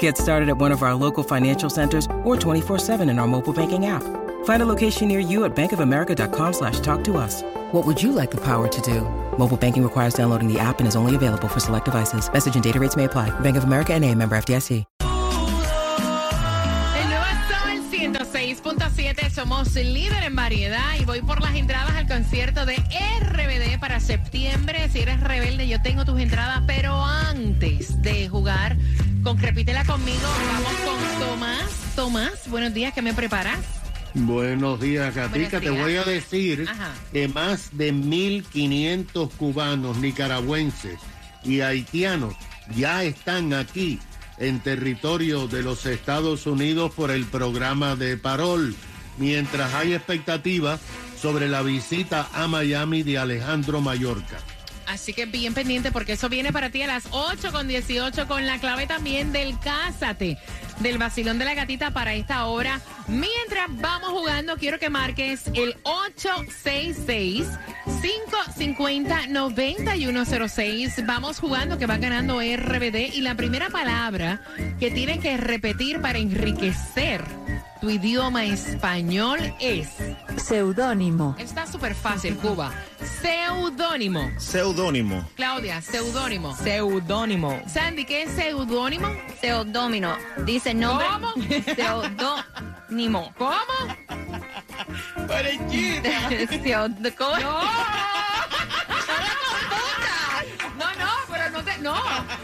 Get started at one of our local financial centers or 24-7 in our mobile banking app. Find a location near you at bankofamerica.com slash talk to us. What would you like the power to do? Mobile banking requires downloading the app and is only available for select devices. Message and data rates may apply. Bank of America and a member FDIC. El nuevo Sol 106.7, somos líder en variedad y voy por las entradas al concierto de RBD para septiembre. Si eres rebelde, yo tengo tus entradas, pero antes de jugar con Repítela conmigo, vamos con Tomás. Tomás, buenos días, ¿qué me preparas? Buenos días, Gatica. Te voy a decir Ajá. que más de 1.500 cubanos, nicaragüenses y haitianos ya están aquí en territorio de los Estados Unidos por el programa de Parol, mientras hay expectativa sobre la visita a Miami de Alejandro Mallorca. Así que bien pendiente porque eso viene para ti a las 8 con 18 con la clave también del Cásate, del vacilón de la gatita para esta hora. Mientras vamos jugando, quiero que marques el 866-550-9106. Vamos jugando que va ganando RBD y la primera palabra que tienes que repetir para enriquecer tu idioma español es... Seudónimo. Está súper fácil, Cuba. Seudónimo. Seudónimo. Claudia, seudónimo. Seudónimo. Sandy, ¿qué es seudónimo? Seudómino. Dice nombre. ¿Cómo? Seudónimo. ¿Cómo? Seud- ¿cómo? No. No, no, pero no te. No.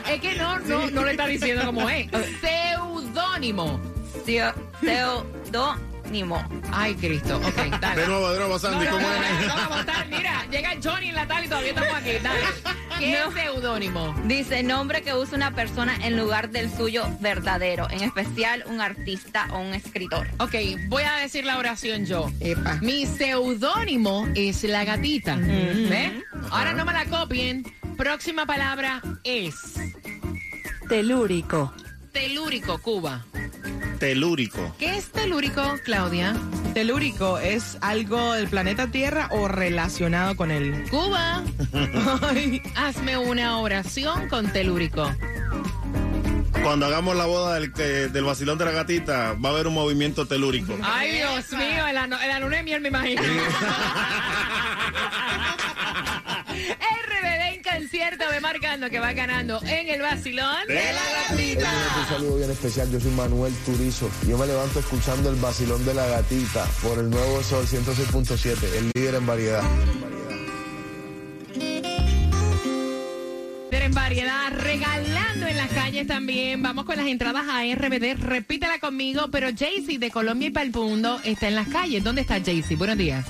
Es que no, no, no le está diciendo como es. Seudónimo. Seudónimo. Ay, Cristo. Ok, dale. De nuevo, de nuevo, No, Sandy, no, ¿cómo no, es? no, ¿cómo está? Mira, llega Johnny en la tal y todavía estamos aquí. Dale. ¿Qué es seudónimo? Dice nombre que usa una persona en lugar del suyo verdadero, en especial un artista o un escritor. Ok, voy a decir la oración yo. Mi seudónimo es la gatita. ¿Ves? Ahora no me la copien. Próxima palabra es Telúrico. telúrico, Cuba. Telúrico. ¿Qué es telúrico, Claudia? Telúrico es algo del planeta Tierra o relacionado con él. Cuba, hazme una oración con telúrico. Cuando hagamos la boda del, que- del vacilón de la gatita, va a haber un movimiento telúrico. Ay, Dios mío, el, anu- el luna de miel me imagino. Concierto, ve marcando que va ganando en el vacilón de la gatita. Un saludo bien especial, yo soy Manuel Turizo. Yo me levanto escuchando el vacilón de la gatita por el nuevo Sol 106.7, el líder en variedad. Líder en variedad, regalando en las calles también. Vamos con las entradas a RBD. Repítela conmigo, pero Jaycee de Colombia y para el mundo está en las calles. ¿Dónde está Jaycee? Buenos días.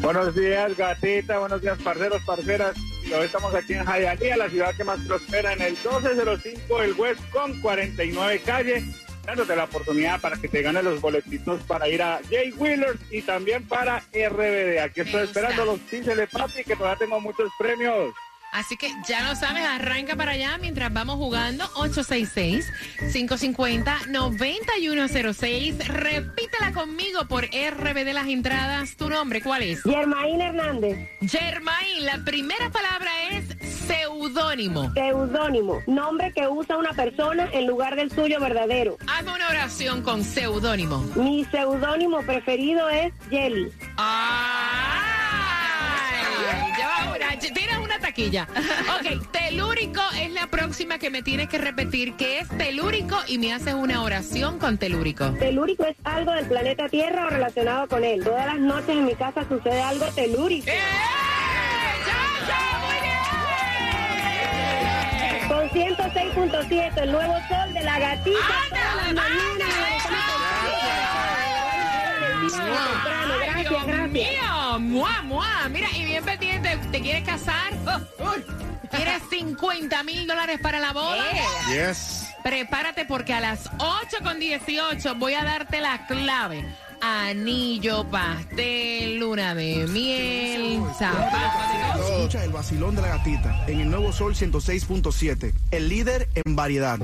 Buenos días, gatita. Buenos días, parceros, parceras. Y Hoy estamos aquí en Hialeah, la ciudad que más prospera en el 1205 del West con 49 calle. Dándote la oportunidad para que te ganes los boletitos para ir a Jay Wheelers y también para RBD. Aquí estoy esperando los píxeles, papi, que todavía tengo muchos premios. Así que ya lo sabes, arranca para allá mientras vamos jugando 866-550-9106. Repítela conmigo por RBD las entradas. ¿Tu nombre cuál es? Germaín Hernández, Germain, la primera palabra es seudónimo. seudónimo, nombre que usa una persona en lugar del suyo verdadero. Hazme una oración con seudónimo. Mi seudónimo preferido es Jelly. ¡Ay! Lleva una, una taquilla. Ok, telúrico es la próxima que me tienes que repetir, que es telúrico y me haces una oración con telúrico. Telúrico es algo del planeta Tierra o relacionado con él. Todas las noches en mi casa sucede algo telúrico. ¡Eh! ¡Ya, ya! ¡Muy bien! Con 106.7, el nuevo sol de la gatita. Temprano, Ay, Gracias, Dios gracias. mío, mua, mua. Mira, y bien pendiente, ¿te quieres casar? ¿Quieres 50 mil dólares para la boda? Yes. Prepárate porque a las 8 con 18 voy a darte la clave. Anillo, pastel, luna de miel, zapatos. Escucha el vacilón de la gatita en el nuevo Sol 106.7, el líder en variedad.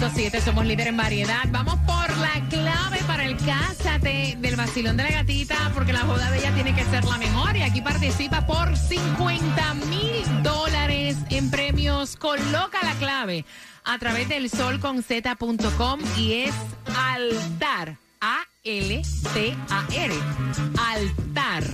106.7 somos líder en variedad. Vamos por la clave para el Cásate del vacilón de la gatita porque la boda de ella tiene que ser la mejor y aquí participa por 50 mil dólares en premios. Coloca la clave a través del solconz.com y es altar. A-L-T-A-R. Altar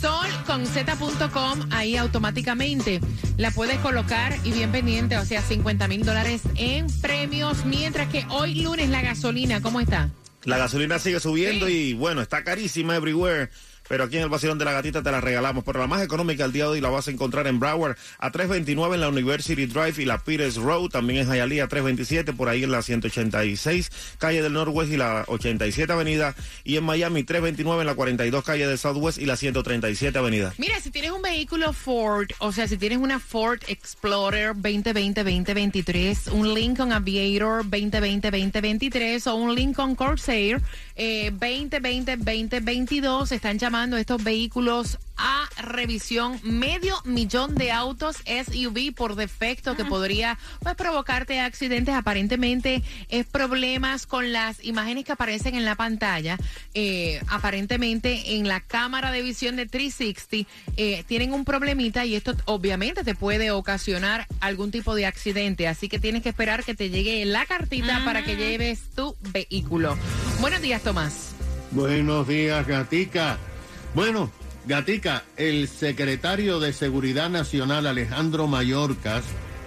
solconz.com, ahí automáticamente la puedes colocar y bien pendiente, o sea, 50 mil dólares en premios, mientras que hoy lunes la gasolina, ¿cómo está? La gasolina sigue subiendo y bueno, está carísima everywhere. Pero aquí en el Vacilón de la Gatita te la regalamos. Pero la más económica el día de hoy la vas a encontrar en Broward a 329 en la University Drive y la Peters Road. También en Hialeah 327 por ahí en la 186 calle del Northwest y la 87 Avenida. Y en Miami 329 en la 42 calle del Southwest y la 137 Avenida. Mira, si tienes un vehículo Ford, o sea, si tienes una Ford Explorer 2020-2023, un Lincoln Aviator 2020-2023 o un Lincoln Corsair eh, 2020-2022, están llamando estos vehículos a revisión medio millón de autos SUV por defecto que podría pues, provocarte accidentes. Aparentemente es problemas con las imágenes que aparecen en la pantalla. Eh, aparentemente en la cámara de visión de 360 eh, tienen un problemita y esto obviamente te puede ocasionar algún tipo de accidente. Así que tienes que esperar que te llegue la cartita para que lleves tu vehículo. Buenos días, Tomás. Buenos días, Gatica. Bueno, Gatica, el secretario de Seguridad Nacional Alejandro Mayorkas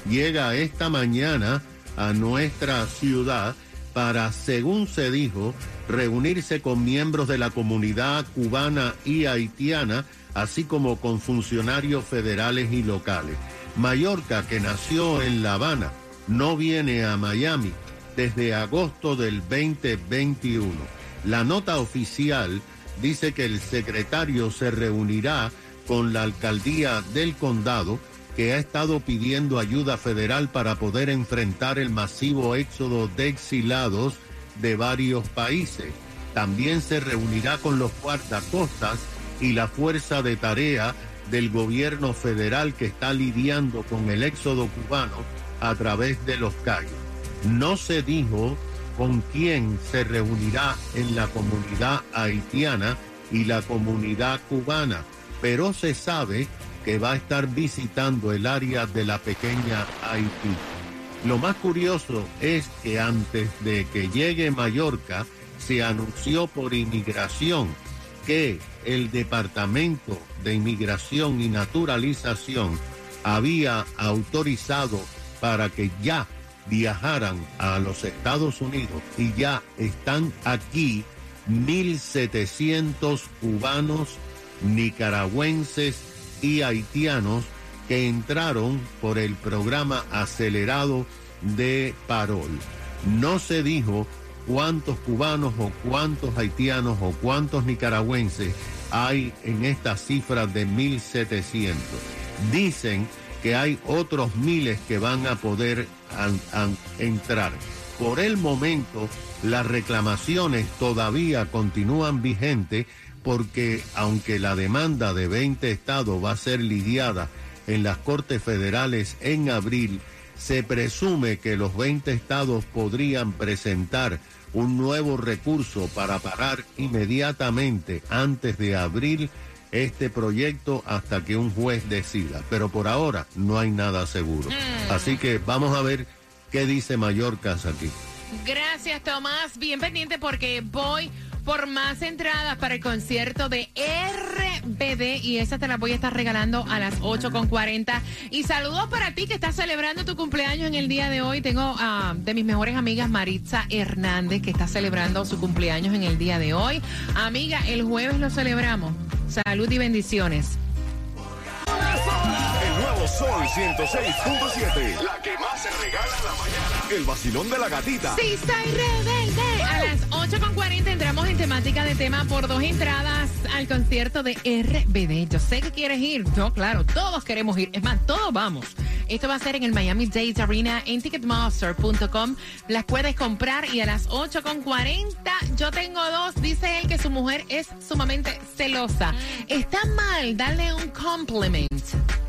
llega esta mañana a nuestra ciudad para, según se dijo, reunirse con miembros de la comunidad cubana y haitiana, así como con funcionarios federales y locales. Mallorca, que nació en La Habana, no viene a Miami desde agosto del 2021. La nota oficial dice que el secretario se reunirá con la alcaldía del condado que ha estado pidiendo ayuda federal para poder enfrentar el masivo éxodo de exilados de varios países. También se reunirá con los guardacostas y la fuerza de tarea del gobierno federal que está lidiando con el éxodo cubano a través de los calles. No se dijo con quién se reunirá en la comunidad haitiana y la comunidad cubana, pero se sabe que va a estar visitando el área de la pequeña Haití. Lo más curioso es que antes de que llegue Mallorca, se anunció por inmigración que el Departamento de Inmigración y Naturalización había autorizado para que ya viajaran a los Estados Unidos y ya están aquí 1.700 cubanos, nicaragüenses y haitianos que entraron por el programa acelerado de Parol. No se dijo cuántos cubanos o cuántos haitianos o cuántos nicaragüenses hay en esta cifra de 1.700. Dicen que hay otros miles que van a poder entrar. Por el momento, las reclamaciones todavía continúan vigentes porque aunque la demanda de 20 estados va a ser lidiada en las Cortes Federales en abril, se presume que los 20 estados podrían presentar un nuevo recurso para parar inmediatamente antes de abril este proyecto hasta que un juez decida. Pero por ahora no hay nada seguro. Así que vamos a ver qué dice Mallorcas aquí. Gracias, Tomás. Bien pendiente porque voy por más entradas para el concierto de RBD y esa te la voy a estar regalando a las 8.40. Y saludos para ti que estás celebrando tu cumpleaños en el día de hoy. Tengo ah, de mis mejores amigas Maritza Hernández que está celebrando su cumpleaños en el día de hoy. Amiga, el jueves lo celebramos. Salud y bendiciones. El nuevo Sol 106.7. La que más se regala en la mañana. El vacilón de la gatita. Sí, soy rebelde. A las 8.40 entramos en temática de tema por dos entradas al concierto de RBD. Yo sé que quieres ir. No, claro, todos queremos ir. Es más, todos vamos. Esto va a ser en el Miami Dade Arena en Ticketmaster.com. Las puedes comprar y a las 8.40 yo tengo dos. Dice él que su mujer es sumamente celosa. ¿Está mal darle un compliment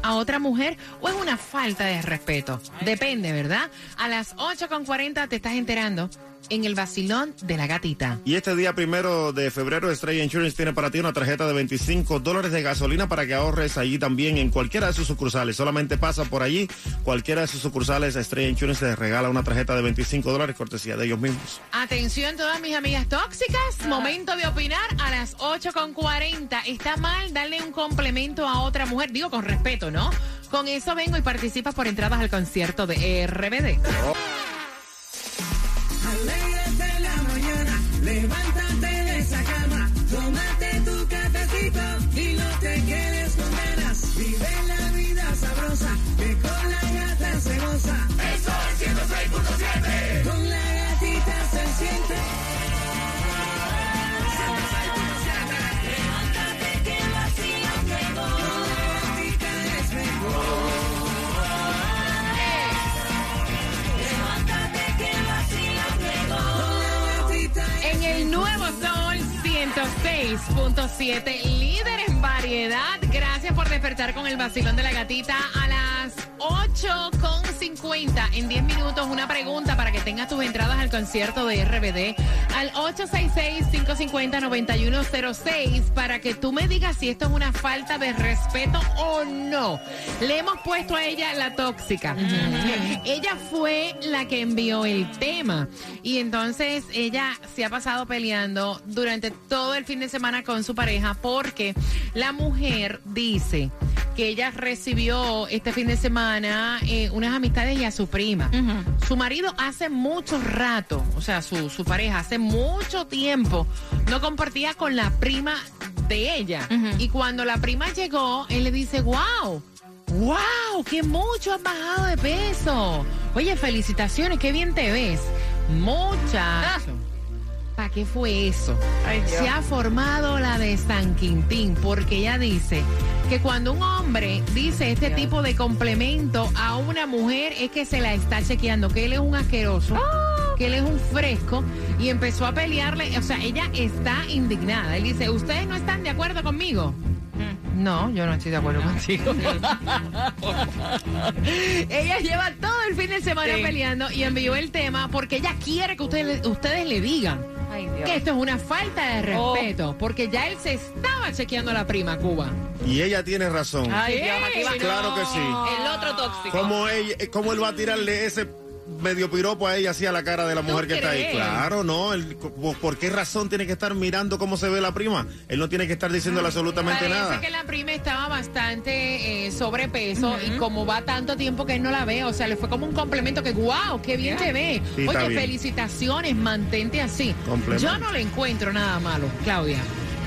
a otra mujer o es una falta de respeto? Depende, ¿verdad? A las 8.40 te estás enterando en el vacilón de la gatita. Y este día primero de febrero, Estrella Insurance tiene para ti una tarjeta de 25 dólares de gasolina para que ahorres allí también en cualquiera de sus sucursales. Solamente pasa por allí, cualquiera de sus sucursales, Estrella Insurance te regala una tarjeta de 25 dólares, cortesía de ellos mismos. Atención todas mis amigas tóxicas, momento de opinar a las 8.40. ¿Está mal darle un complemento a otra mujer? Digo con respeto, ¿no? Con eso vengo y participas por entradas al concierto de RBD. Alégrate 106.7, líder en variedad. Gracias por despertar con el vacilón de la gatita a las 8.50. En 10 minutos, una pregunta para que tengas tus entradas al concierto de RBD al 866-550-9106 para que tú me digas si esto es una falta de respeto o no. Le hemos puesto a ella la tóxica. Ella fue la que envió el tema y entonces ella se ha pasado peleando durante todo el fin de semana con su pareja porque la mujer dice que ella recibió este fin de semana eh, unas amistades y a su prima. Su marido hace mucho rato, o sea, su, su pareja hace mucho tiempo no compartía con la prima de ella. Y cuando la prima llegó, él le dice, wow. ¡Wow! ¡Qué mucho has bajado de peso! Oye, felicitaciones, qué bien te ves. Muchacho. ¿Para qué fue eso? Se ha formado la de San Quintín, porque ella dice que cuando un hombre dice este tipo de complemento a una mujer es que se la está chequeando, que él es un asqueroso, que él es un fresco, y empezó a pelearle, o sea, ella está indignada. Él dice, ¿ustedes no están de acuerdo conmigo? No, yo no estoy de acuerdo contigo. ella lleva todo el fin de semana Sí. peleando y envió el tema porque ella quiere que ustedes, ustedes le digan Ay, Dios. que esto es una falta de respeto, porque ya él se estaba chequeando a la prima Cuba. Y ella tiene razón. Ay, Dios, aquí va. Claro que sí. El otro tóxico. ¿Cómo, ella, ¿Cómo él va a tirarle ese medio piropo a ella así a la cara de la mujer que está ahí? Claro, no. él- ¿Por qué razón tiene que estar mirando cómo se ve la prima? Él no tiene que estar diciéndole absolutamente Parece nada. que la prima estaba bastante eh, sobrepeso y como va tanto tiempo que él no la ve, o sea, le fue como un complemento que, wow, qué bien te ve. Sí, Oye, felicitaciones, mantente así. Yo no le encuentro nada malo, Claudia.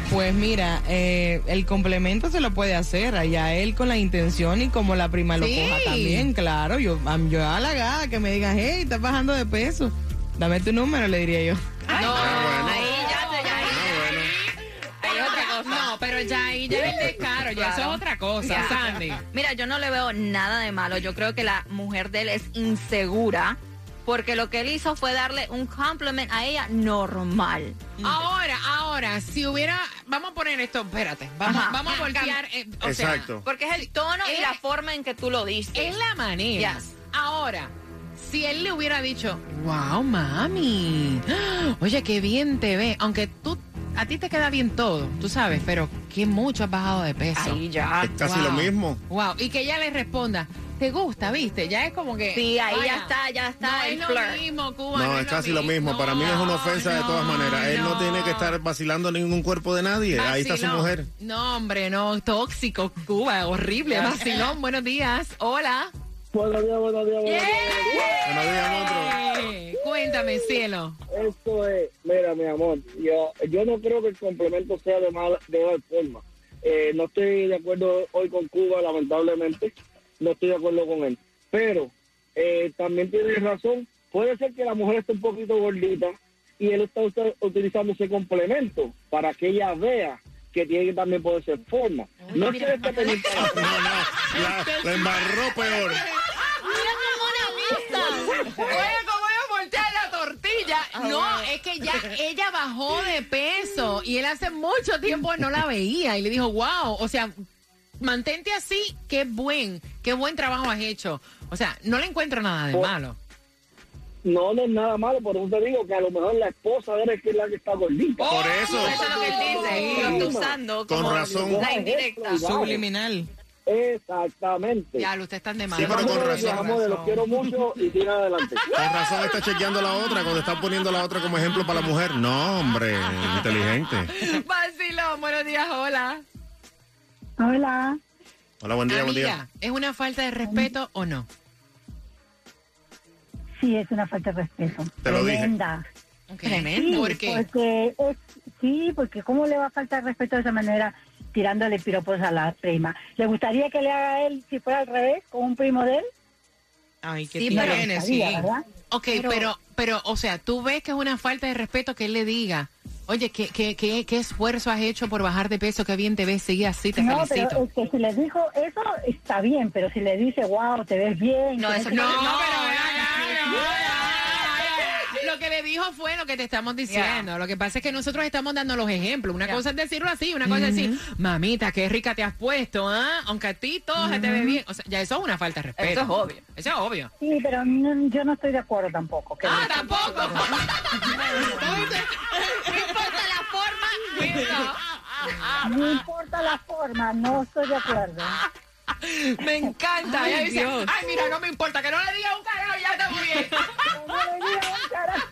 Pues mira, eh, el complemento se lo puede hacer allá él con la intención y como la prima lo Sí. coja también, claro. Yo, yo halagada que me digan, hey, estás bajando de peso. Dame tu número, le diría yo. no, ahí ya, te- ya, ahí, ya. Ahí es otra cosa. No, pero ya ahí ya es el descaro, ya eso es otra cosa, Ya. Sandy. Mira, yo no le veo nada de malo. Yo creo que la mujer de él es insegura porque lo que él hizo fue darle un compliment a ella normal. Ahora, ahora, si hubiera, vamos a poner esto, espérate, vamos, Ajá. vamos a voltear, eh, o Exacto. Porque es el tono y la forma en que tú lo dices. sea, es la manera. Yes. Ahora, si él le hubiera dicho, wow, mami, oye, qué bien te ve, aunque tú, a ti te queda bien todo, tú sabes, pero qué mucho has bajado de peso. Ahí ya. Es casi Wow. lo mismo. Wow, y que ella le responda, te gusta, ¿viste? Ya es como que. Sí, ahí ya está, ya está No el es lo mismo, Cuba. No, es casi lo mismo. Para mí es una ofensa de todas maneras. Él no tiene que estar vacilando ningún cuerpo de nadie. Ahí está su mujer. No, hombre, no. Tóxico, Cuba. Horrible. Vacilón. Buenos días. Hola. Buenos días, buenos días, buenos Buenos días, monstruo. Cuéntame, cielo. Esto es, mira, mi amor, yo, yo no creo que el complemento sea de mala, de mala forma. Eh, no estoy de acuerdo hoy con Cuba, lamentablemente. No estoy de acuerdo con él. Pero eh, también tiene razón. Puede ser que la mujer esté un poquito gordita y él está utilizando ese complemento para que ella vea que tiene que también poder ser forma. No es que le esté pendiente a la forma. La, la embarró peor. No, es que ya ella bajó de peso y él hace mucho tiempo no la veía y le dijo, wow, o sea, mantente así, qué buen, qué buen trabajo has hecho. O sea, no le encuentro nada de Por- malo. No, no es nada malo, por eso te digo que a lo mejor la esposa de él es que es la que está gordita. Por eso. Eso es lo que él dice. Lo está usando Con como razón. la indirecta. Subliminal. Exactamente. Ya, usted está de Sí, pero con razón. los quiero mucho y tira adelante. Con razón está chequeando la otra cuando está poniendo la otra como ejemplo para la mujer. No, hombre, inteligente. Vacilón, buenos días, hola. Hola. Hola, buen día, buen día. ¿es una falta de respeto o no? Sí, es una falta de respeto. Te lo dije. Tremenda. Tremendo. Sí, ¿Por qué? Porque es, sí, porque ¿cómo le va a faltar respeto de esa manera tirándole piropos a la prima? ¿Le gustaría que le haga a él si fuera al revés, con un primo de él? Ay, qué Sí, tiene, pero- sí. ¿verdad? Ok, pero, pero, o sea, tú ves que es una falta de respeto que él le diga, oye, ¿qué, qué, qué, qué esfuerzo has hecho por bajar de peso? Qué bien te ves, sigue así, te No, felicito. pero es que si le dijo eso, está bien, pero si le dice, wow, te ves bien. No, eso no, qué". no, pero pero Lo que le dijo fue lo que te estamos diciendo. Lo que pasa es que nosotros estamos dando los ejemplos. Una cosa es decirlo así, una cosa es decir, mamita, qué rica te has puesto, ¿ah? Aunque a ti todo se te ve bien. O sea, ya eso es una falta de respeto. Eso es obvio. Eso es obvio. Sí, pero no- yo no estoy de acuerdo tampoco. que Ah, tampoco. No importa la forma. No importa la forma, no estoy de acuerdo. Me encanta. Ella Ay, dice, Dios. ay, mira, no me importa, que no le diga un carajo, ya está muy bien. No le diga un carajo.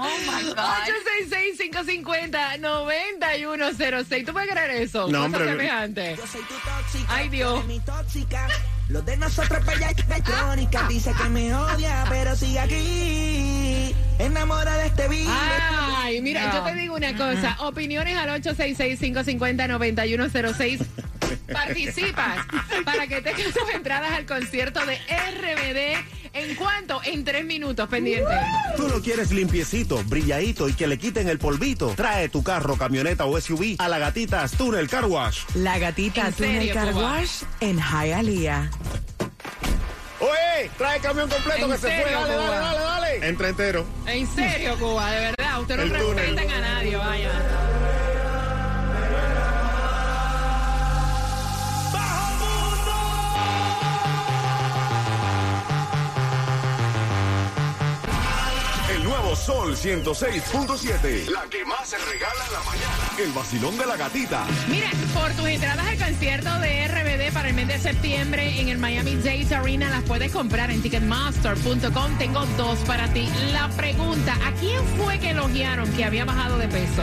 Oh my God. 866-550-9106. ¿Tú puedes creer eso? No, hombre. semejante. Yo soy tu tóxica. Ay, Dios. Mi tóxica. Lo de nosotros y crónica. Dice que me odia, pero sigue aquí. Enamora de este virus. Ay, mira, yo te digo una cosa. Opiniones al 866-550-9106. Participas para que tengas tus entradas al concierto de RBD. ¿En cuánto? En tres minutos, pendiente. Tú lo quieres limpiecito, brilladito y que le quiten el polvito. Trae tu carro, camioneta o SUV a la gatita Tunnel Car Wash. La gatita ¿En Túnel serio, Car? Wash en Hialeah. Oye, trae el camión completo ¿En que se fue. Dale, Cuba? dale, dale, dale. Entra entero. En serio, Cuba, de verdad. Ustedes no respetan a nadie, vaya. Sol 106.7. La que más se regala en la mañana. El vacilón de la gatita. Mira, por tus entradas al concierto de RBD para el mes de septiembre en el Miami Dade Arena las puedes comprar en ticketmaster.com. Tengo dos para ti. La pregunta, ¿a quién fue que elogiaron que había bajado de peso?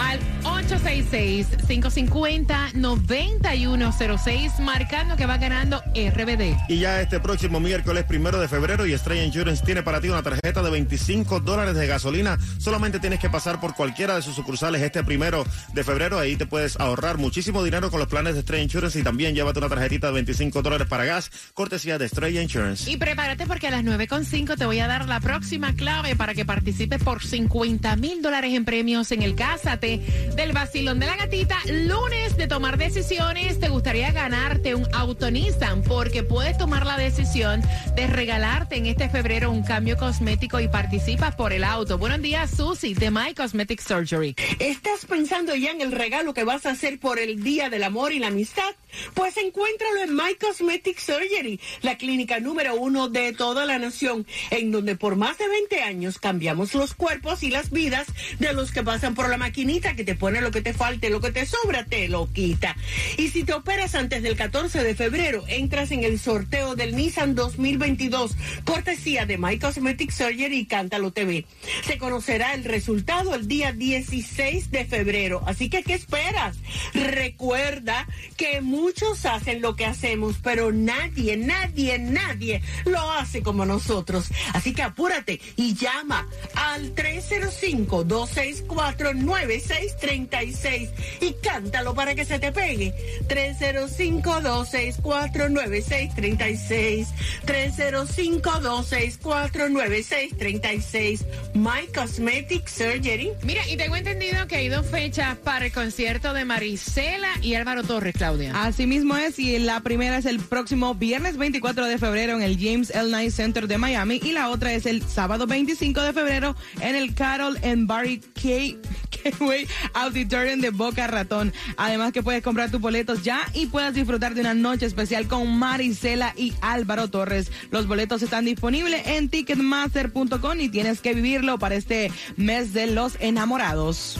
Al 866-550-9106, marcando que va ganando RBD. Y ya este próximo miércoles primero de febrero y Estrella Insurance tiene para ti una tarjeta de 25 dólares de gasolina. Solamente tienes que pasar por cualquiera de sus sucursales este primero de febrero. Ahí te puedes ahorrar muchísimo dinero con los planes de Estrella Insurance y también llévate una tarjetita de 25 dólares para gas, cortesía de Estrella Insurance. Y prepárate porque a las 9.5 te voy a dar la próxima clave para que participes por 50 mil dólares en premios en el Cásate del Vacilón de la Gatita. Lunes de tomar decisiones. Te gustaría ganarte un auto Nissan porque puedes tomar la decisión de regalarte en este febrero un cambio cosmético y participas por el auto. Buenos días, Susi, de My Cosmetic Surgery. ¿Estás pensando ya en el regalo que vas a hacer por el Día del Amor y la Amistad? Pues encuéntralo en My Cosmetic Surgery, la clínica número uno de toda la nación, en donde por más de 20 años cambiamos los cuerpos y las vidas de los que pasan por la maquinita que te pone lo que te falte, lo que te sobra, te lo quita. Y si te operas antes del 14 de febrero, entras en el sorteo del Nissan 2022, cortesía de My Cosmetic Surgery y Cántalo TV. Se conocerá el resultado el día 16 de febrero, así que ¿qué esperas? Recuerda que muchos hacen lo que hacemos, pero nadie, nadie, nadie lo hace como nosotros. Así que apúrate y llama al 305-264-9636 y cántalo para que se te pegue. 305-264-9636. 305-264-9636. My Cosmetic Surgery. Mira, y tengo entendido que hay dos fechas para el concierto de Marisela y Álvaro Torres, Claudia. Así mismo es, y la primera es el próximo viernes 24 de febrero en el James L. Knight Center de Miami y la otra es el sábado 25 de febrero en el Carol and Barry K. Gateway Auditorium de Boca Ratón. Además que puedes comprar tus boletos ya y puedas disfrutar de una noche especial con Marisela y Álvaro Torres. Los boletos están disponibles en ticketmaster.com y tienes que vivirlo para este mes de los enamorados.